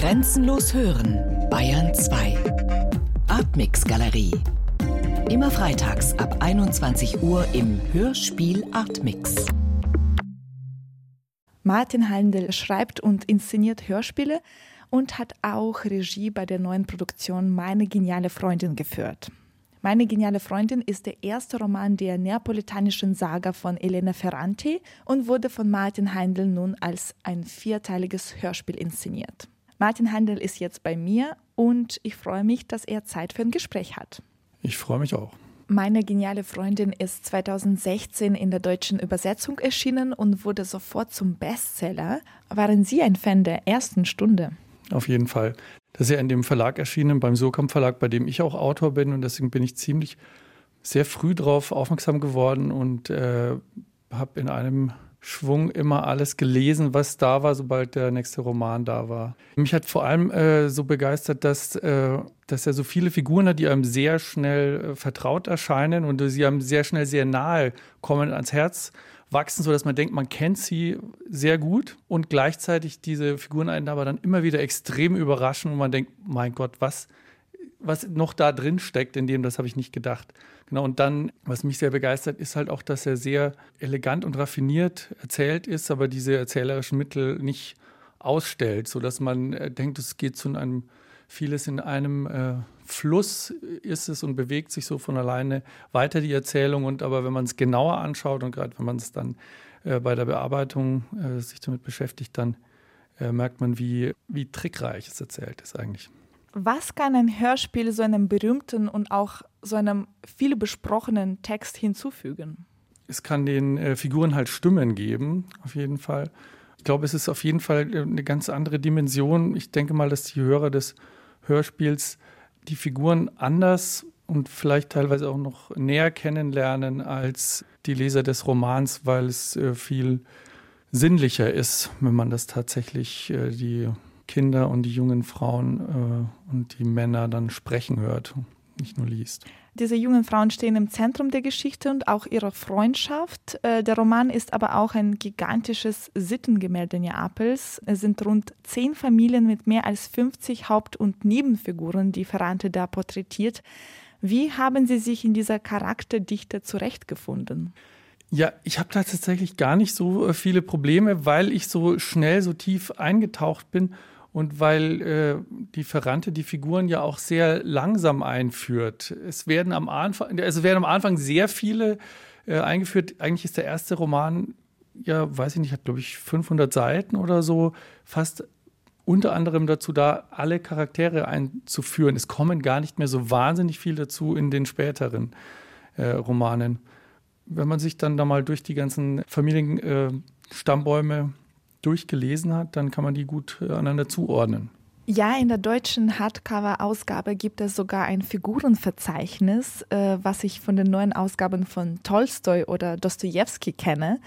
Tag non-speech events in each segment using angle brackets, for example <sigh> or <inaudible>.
Grenzenlos hören, Bayern 2. Artmix Galerie. Immer freitags ab 21 Uhr im Hörspiel Artmix. Martin Heindl schreibt und inszeniert Hörspiele und hat auch Regie bei der neuen Produktion Meine geniale Freundin geführt. Meine geniale Freundin ist der erste Roman der neapolitanischen Saga von Elena Ferrante und wurde von Martin Heindl nun als ein vierteiliges Hörspiel inszeniert. Martin Heindl ist jetzt bei mir und ich freue mich, dass er Zeit für ein Gespräch hat. Ich freue mich auch. Meine geniale Freundin ist 2016 in der deutschen Übersetzung erschienen und wurde sofort zum Bestseller. Waren Sie ein Fan der ersten Stunde? Auf jeden Fall. Das ist ja in dem Verlag erschienen, beim Surkamp Verlag, bei dem ich auch Autor bin. Und deswegen bin ich ziemlich sehr früh darauf aufmerksam geworden und äh, habe in einem Schwung immer alles gelesen, was da war, sobald der nächste Roman da war. Mich hat vor allem äh, so begeistert, dass, äh, dass er so viele Figuren hat, die einem sehr schnell äh, vertraut erscheinen und sie einem sehr schnell sehr nahe kommen ans Herz wachsen, sodass man denkt, man kennt sie sehr gut und gleichzeitig diese Figuren einen aber dann immer wieder extrem überraschen und man denkt, mein Gott, was, was noch da drin steckt, in dem, das habe ich nicht gedacht. Genau, und dann, was mich sehr begeistert, ist halt auch, dass er sehr elegant und raffiniert erzählt ist, aber diese erzählerischen Mittel nicht ausstellt, sodass man äh, denkt, es geht zu einem vieles in einem äh, Fluss ist es und bewegt sich so von alleine weiter die Erzählung. Und aber wenn man es genauer anschaut und gerade wenn man es dann äh, bei der Bearbeitung äh, sich damit beschäftigt, dann äh, merkt man, wie, wie trickreich es erzählt ist eigentlich. Was kann ein Hörspiel so einem berühmten und auch so einem viel besprochenen Text hinzufügen? Es kann den äh, Figuren halt Stimmen geben, auf jeden Fall. Ich glaube, es ist auf jeden Fall äh, eine ganz andere Dimension. Ich denke mal, dass die Hörer des Hörspiels die Figuren anders und vielleicht teilweise auch noch näher kennenlernen als die Leser des Romans, weil es äh, viel sinnlicher ist, wenn man das tatsächlich äh, die Kinder und die jungen Frauen äh, und die Männer dann sprechen hört, nicht nur liest. Diese jungen Frauen stehen im Zentrum der Geschichte und auch ihrer Freundschaft. Äh, der Roman ist aber auch ein gigantisches Sittengemälde Neapels. Es sind rund zehn Familien mit mehr als 50 Haupt- und Nebenfiguren, die Ferrante da porträtiert. Wie haben Sie sich in dieser Charakterdichte zurechtgefunden? Ja, ich habe da tatsächlich gar nicht so äh, viele Probleme, weil ich so schnell, so tief eingetaucht bin und weil äh, die Ferrante die Figuren ja auch sehr langsam einführt. Es werden am Anfang, also werden am Anfang sehr viele äh, eingeführt. Eigentlich ist der erste Roman, ja, weiß ich nicht, hat glaube ich 500 Seiten oder so, fast unter anderem dazu da, alle Charaktere einzuführen. Es kommen gar nicht mehr so wahnsinnig viel dazu in den späteren äh, Romanen. Wenn man sich dann da mal durch die ganzen Familienstammbäume durchgelesen hat, dann kann man die gut äh, aneinander zuordnen. Ja, in der deutschen Hardcover-Ausgabe gibt es sogar ein Figurenverzeichnis, äh, was ich von den neuen Ausgaben von Tolstoi oder Dostoevsky kenne.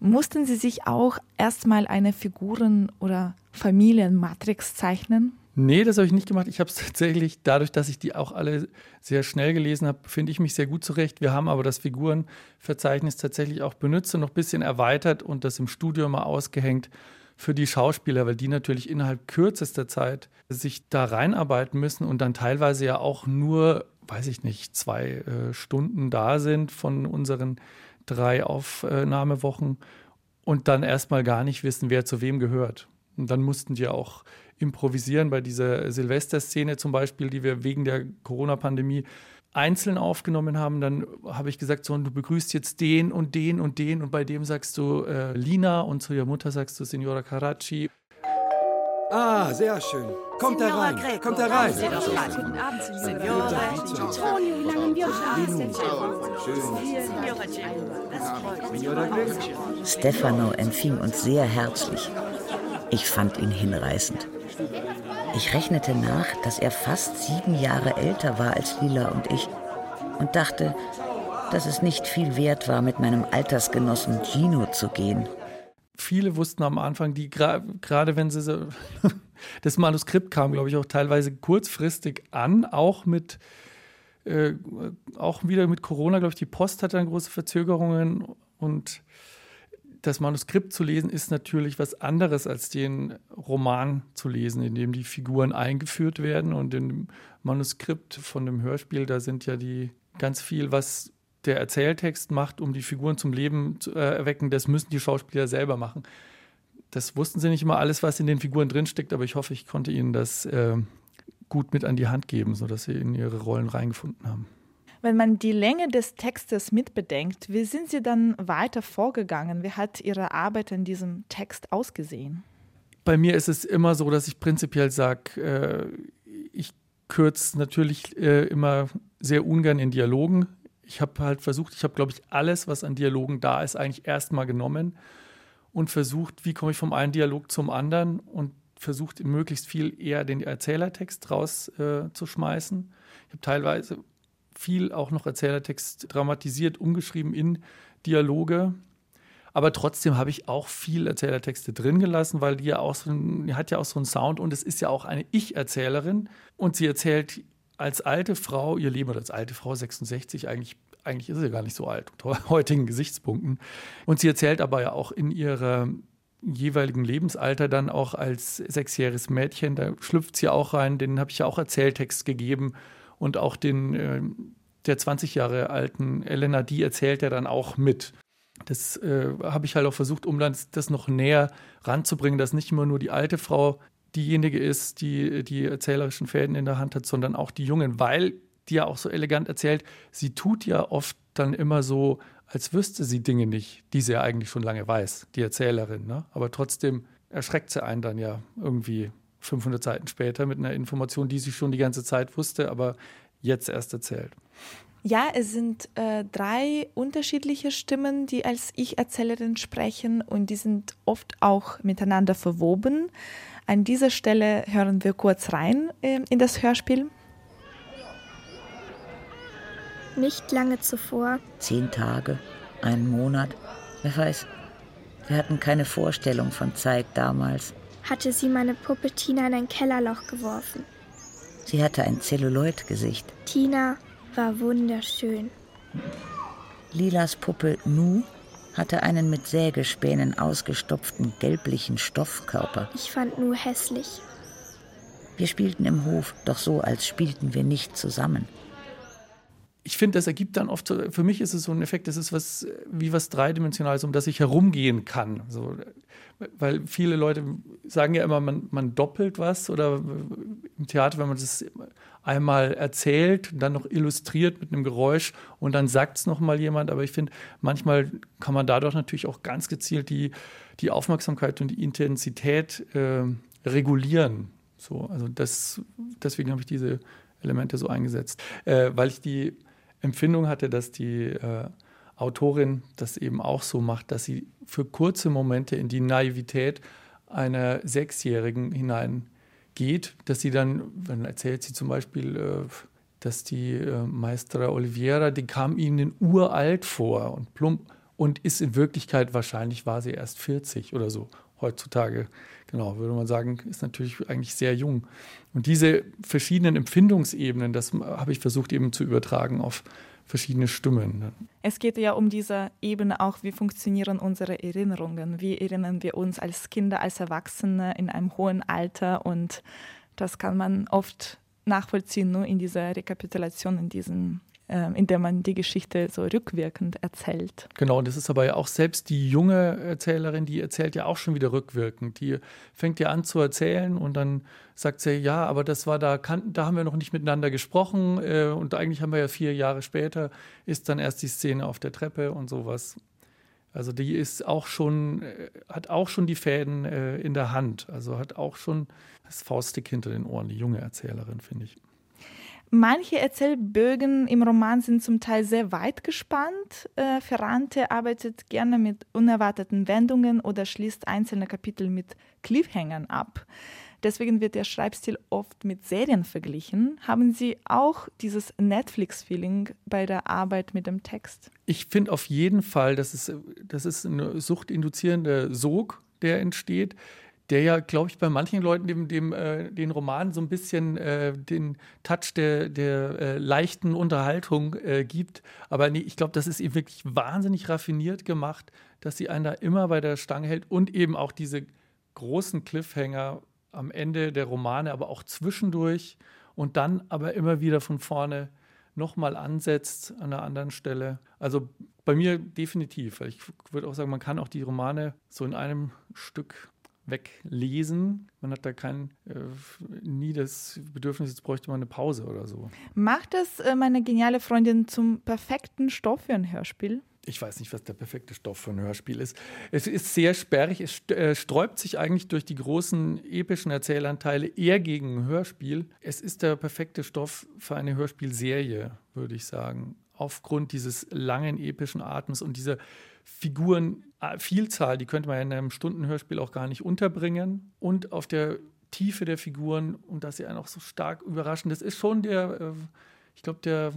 Mussten Sie sich auch erstmal eine Figuren- oder Familienmatrix zeichnen? Nee, das habe ich nicht gemacht. Ich habe es <laughs> tatsächlich, dadurch, dass ich die auch alle sehr schnell gelesen habe, finde ich mich sehr gut zurecht. Wir haben aber das Figurenverzeichnis tatsächlich auch benutzt und noch ein bisschen erweitert und das im Studio mal ausgehängt für die Schauspieler, weil die natürlich innerhalb kürzester Zeit sich da reinarbeiten müssen und dann teilweise ja auch nur, weiß ich nicht, zwei äh, Stunden da sind von unseren drei Aufnahmewochen und dann erstmal gar nicht wissen, wer zu wem gehört. Und dann mussten die auch improvisieren bei dieser Silvesterszene zum Beispiel, die wir wegen der Corona-Pandemie einzeln aufgenommen haben, dann habe ich gesagt, so, du begrüßt jetzt den und den und den und bei dem sagst du äh, Lina und zu ihrer Mutter sagst du Signora Caracci. Ah, sehr schön. Kommt da rein. Greco. Kommt da rein. Guten Abend, Signore. Antonio, wie lange wir uns Stefano empfing uns sehr herzlich. Ich fand ihn hinreißend. Ich rechnete nach, dass er fast sieben Jahre älter war als Lila und ich und dachte, dass es nicht viel wert war, mit meinem Altersgenossen Gino zu gehen. Viele wussten am Anfang, die gerade wenn sie so, <laughs> das Manuskript kam, glaube ich, auch teilweise kurzfristig an, auch mit äh, auch wieder mit Corona, glaube ich, die Post hatte dann große Verzögerungen und das Manuskript zu lesen ist natürlich was anderes als den Roman zu lesen, in dem die Figuren eingeführt werden. Und im Manuskript von dem Hörspiel, da sind ja die ganz viel, was der Erzähltext macht, um die Figuren zum Leben zu äh, erwecken, das müssen die Schauspieler selber machen. Das wussten sie nicht immer alles, was in den Figuren drinsteckt, aber ich hoffe, ich konnte ihnen das äh, gut mit an die Hand geben, sodass sie in ihre Rollen reingefunden haben. Wenn man die Länge des Textes mitbedenkt, wie sind Sie dann weiter vorgegangen? Wie hat Ihre Arbeit in diesem Text ausgesehen? Bei mir ist es immer so, dass ich prinzipiell sage, äh, ich kürze natürlich äh, immer sehr ungern in Dialogen. Ich habe halt versucht, ich habe, glaube ich, alles, was an Dialogen da ist, eigentlich erstmal genommen und versucht, wie komme ich vom einen Dialog zum anderen und versucht, möglichst viel eher den Erzählertext rauszuschmeißen. Äh, ich habe teilweise viel auch noch Erzählertext dramatisiert, umgeschrieben in Dialoge. Aber trotzdem habe ich auch viel Erzählertexte drin gelassen, weil die ja auch so ein, hat ja auch so einen Sound und es ist ja auch eine Ich-Erzählerin. Und sie erzählt als alte Frau ihr Leben oder als alte Frau 66 eigentlich eigentlich ist sie gar nicht so alt unter <laughs> heutigen Gesichtspunkten. Und sie erzählt aber ja auch in ihrer jeweiligen Lebensalter dann auch als sechsjähriges Mädchen, da schlüpft sie auch rein, den habe ich ja auch Erzähltext gegeben und auch den äh, der 20 Jahre alten Elena, die erzählt er dann auch mit. Das äh, habe ich halt auch versucht, um dann das noch näher ranzubringen, dass nicht immer nur die alte Frau diejenige ist, die die erzählerischen Fäden in der Hand hat, sondern auch die Jungen, weil die ja auch so elegant erzählt, sie tut ja oft dann immer so, als wüsste sie Dinge nicht, die sie ja eigentlich schon lange weiß, die Erzählerin. Ne? Aber trotzdem erschreckt sie einen dann ja irgendwie 500 Seiten später mit einer Information, die sie schon die ganze Zeit wusste, aber jetzt erst erzählt. Ja, es sind äh, drei unterschiedliche Stimmen, die als Ich-Erzählerin sprechen und die sind oft auch miteinander verwoben. An dieser Stelle hören wir kurz rein äh, in das Hörspiel. Nicht lange zuvor. Zehn Tage, einen Monat, wer weiß. Wir hatten keine Vorstellung von Zeit damals hatte sie meine Puppe Tina in ein Kellerloch geworfen. Sie hatte ein Zelluloid-Gesicht. Tina war wunderschön. Lilas Puppe Nu hatte einen mit Sägespänen ausgestopften gelblichen Stoffkörper. Ich fand Nu hässlich. Wir spielten im Hof, doch so, als spielten wir nicht zusammen ich finde, das ergibt dann oft, für mich ist es so ein Effekt, das ist was wie was Dreidimensionales, um das ich herumgehen kann. So, weil viele Leute sagen ja immer, man, man doppelt was oder im Theater, wenn man das einmal erzählt, dann noch illustriert mit einem Geräusch und dann sagt es nochmal jemand. Aber ich finde, manchmal kann man dadurch natürlich auch ganz gezielt die, die Aufmerksamkeit und die Intensität äh, regulieren. So, also das, deswegen habe ich diese Elemente so eingesetzt, äh, weil ich die Empfindung hatte, dass die äh, Autorin das eben auch so macht, dass sie für kurze Momente in die Naivität einer Sechsjährigen hineingeht, dass sie dann, dann erzählt sie zum Beispiel, äh, dass die äh, Maestra Oliveira, die kam ihnen uralt vor und plump und ist in Wirklichkeit wahrscheinlich war sie erst 40 oder so heutzutage. Genau, würde man sagen, ist natürlich eigentlich sehr jung. Und diese verschiedenen Empfindungsebenen, das habe ich versucht eben zu übertragen auf verschiedene Stimmen. Es geht ja um diese Ebene auch, wie funktionieren unsere Erinnerungen, wie erinnern wir uns als Kinder, als Erwachsene in einem hohen Alter und das kann man oft nachvollziehen, nur in dieser Rekapitulation, in diesen in der man die Geschichte so rückwirkend erzählt. Genau, und das ist aber ja auch selbst die junge Erzählerin, die erzählt ja auch schon wieder rückwirkend. Die fängt ja an zu erzählen und dann sagt sie, ja, aber das war da, da haben wir noch nicht miteinander gesprochen äh, und eigentlich haben wir ja vier Jahre später, ist dann erst die Szene auf der Treppe und sowas. Also die ist auch schon, äh, hat auch schon die Fäden äh, in der Hand, also hat auch schon das Faustdick hinter den Ohren, die junge Erzählerin, finde ich. Manche Erzählbögen im Roman sind zum Teil sehr weit gespannt. Äh, Ferrante arbeitet gerne mit unerwarteten Wendungen oder schließt einzelne Kapitel mit Cliffhängern ab. Deswegen wird der Schreibstil oft mit Serien verglichen. Haben Sie auch dieses Netflix-Feeling bei der Arbeit mit dem Text? Ich finde auf jeden Fall, dass es, das ist ein suchtinduzierender Sog, der entsteht der ja, glaube ich, bei manchen Leuten dem, dem äh, den Roman so ein bisschen äh, den Touch der, der äh, leichten Unterhaltung äh, gibt. Aber nee, ich glaube, das ist eben wirklich wahnsinnig raffiniert gemacht, dass sie einen da immer bei der Stange hält und eben auch diese großen Cliffhanger am Ende der Romane, aber auch zwischendurch und dann aber immer wieder von vorne nochmal ansetzt an einer anderen Stelle. Also bei mir definitiv. Ich würde auch sagen, man kann auch die Romane so in einem Stück weglesen. Man hat da kein, äh, nie das Bedürfnis, jetzt bräuchte man eine Pause oder so. Macht es äh, meine geniale Freundin zum perfekten Stoff für ein Hörspiel? ich weiß nicht, was der perfekte Stoff für ein Hörspiel ist. Es ist sehr sperrig, es äh, sträubt sich eigentlich durch die großen epischen Erzählanteile eher gegen ein Hörspiel. Es ist der perfekte Stoff für eine Hörspielserie, würde ich sagen. Aufgrund dieses langen epischen Atems und dieser Figurenvielzahl, die könnte man in einem Stundenhörspiel auch gar nicht unterbringen. Und auf der Tiefe der Figuren und dass sie einen auch so stark überraschen. Das ist schon der äh, ich glaube, der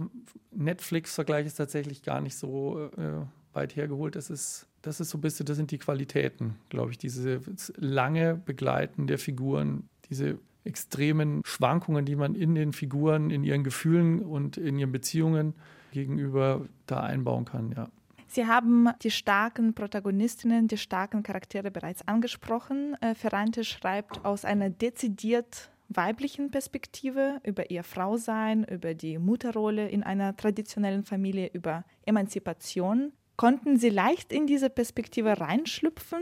Netflix-Vergleich ist tatsächlich gar nicht so äh, weit hergeholt. Das ist, das ist so ein bisschen, das sind die Qualitäten, glaube ich, diese lange Begleiten der Figuren, diese extremen Schwankungen, die man in den Figuren, in ihren Gefühlen und in ihren Beziehungen gegenüber da einbauen kann, ja. Sie haben die starken Protagonistinnen, die starken Charaktere bereits angesprochen. Äh, Ferrante schreibt aus einer dezidiert weiblichen Perspektive über ihr Frausein, über die Mutterrolle in einer traditionellen Familie, über Emanzipation. Konnten Sie leicht in diese Perspektive reinschlüpfen?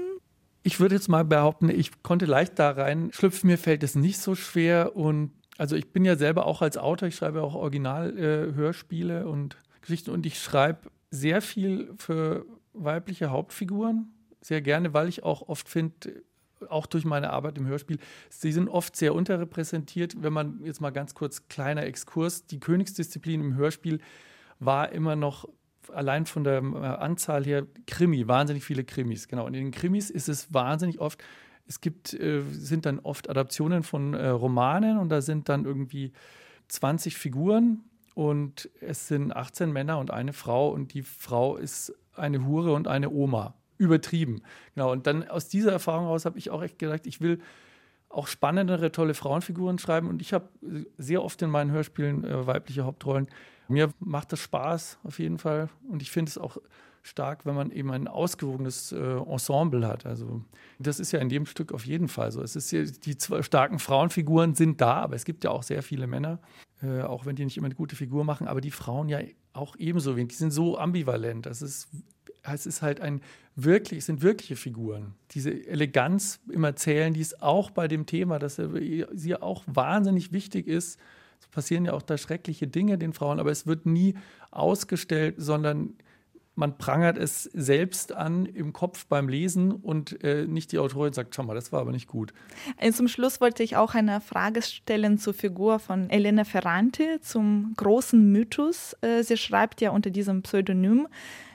Ich würde jetzt mal behaupten, ich konnte leicht da reinschlüpfen. Mir fällt es nicht so schwer. Und also ich bin ja selber auch als Autor, ich schreibe auch Original-Hörspiele äh, und Geschichten und ich schreibe sehr viel für weibliche Hauptfiguren. Sehr gerne, weil ich auch oft finde, auch durch meine Arbeit im Hörspiel, sie sind oft sehr unterrepräsentiert. Wenn man jetzt mal ganz kurz kleiner Exkurs, die Königsdisziplin im Hörspiel war immer noch allein von der äh, Anzahl her Krimi, wahnsinnig viele Krimis. Genau. Und in den Krimis ist es wahnsinnig oft, es gibt, äh, sind dann oft Adaptionen von äh, Romanen und da sind dann irgendwie 20 Figuren und es sind 18 Männer und eine Frau und die Frau ist eine Hure und eine Oma übertrieben. Genau, und dann aus dieser Erfahrung heraus habe ich auch echt gedacht, ich will auch spannendere, tolle Frauenfiguren schreiben. Und ich habe sehr oft in meinen Hörspielen äh, weibliche Hauptrollen. Mir macht das Spaß auf jeden Fall. Und ich finde es auch stark, wenn man eben ein ausgewogenes äh, Ensemble hat. Also das ist ja in dem Stück auf jeden Fall so. Es ist ja, die zwei starken Frauenfiguren sind da, aber es gibt ja auch sehr viele Männer, äh, auch wenn die nicht immer eine gute Figur machen, aber die Frauen ja auch ebenso wenig. Die sind so ambivalent. Das ist es ist halt ein wirklich, es sind wirkliche Figuren. Diese Eleganz im Erzählen, die ist auch bei dem Thema, dass sie auch wahnsinnig wichtig ist. Es passieren ja auch da schreckliche Dinge den Frauen, aber es wird nie ausgestellt, sondern man prangert es selbst an im Kopf beim Lesen und äh, nicht die Autorin sagt, schau mal, das war aber nicht gut. Äh, zum Schluss wollte ich auch eine Frage stellen zur Figur von Elena Ferrante, zum großen Mythos. Äh, sie schreibt ja unter diesem Pseudonym.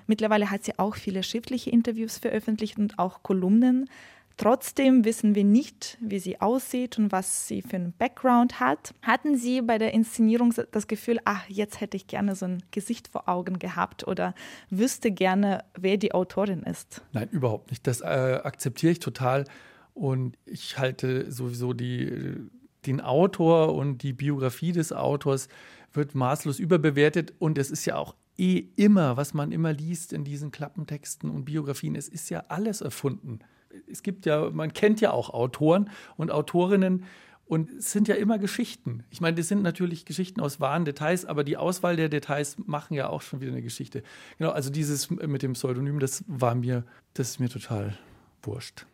Mittlerweile hat sie auch viele schriftliche Interviews veröffentlicht und auch Kolumnen. Trotzdem wissen wir nicht, wie sie aussieht und was sie für einen Background hat. Hatten Sie bei der Inszenierung das Gefühl, ach, jetzt hätte ich gerne so ein Gesicht vor Augen gehabt oder wüsste gerne, wer die Autorin ist? Nein, überhaupt nicht. Das äh, akzeptiere ich total. Und ich halte sowieso die, den Autor und die Biografie des Autors wird maßlos überbewertet. Und es ist ja auch eh immer, was man immer liest in diesen Klappentexten und Biografien, es ist ja alles erfunden. Es gibt ja, man kennt ja auch Autoren und Autorinnen und es sind ja immer Geschichten. Ich meine, das sind natürlich Geschichten aus wahren Details, aber die Auswahl der Details machen ja auch schon wieder eine Geschichte. Genau, also dieses mit dem Pseudonym, das war mir, das ist mir total wurscht.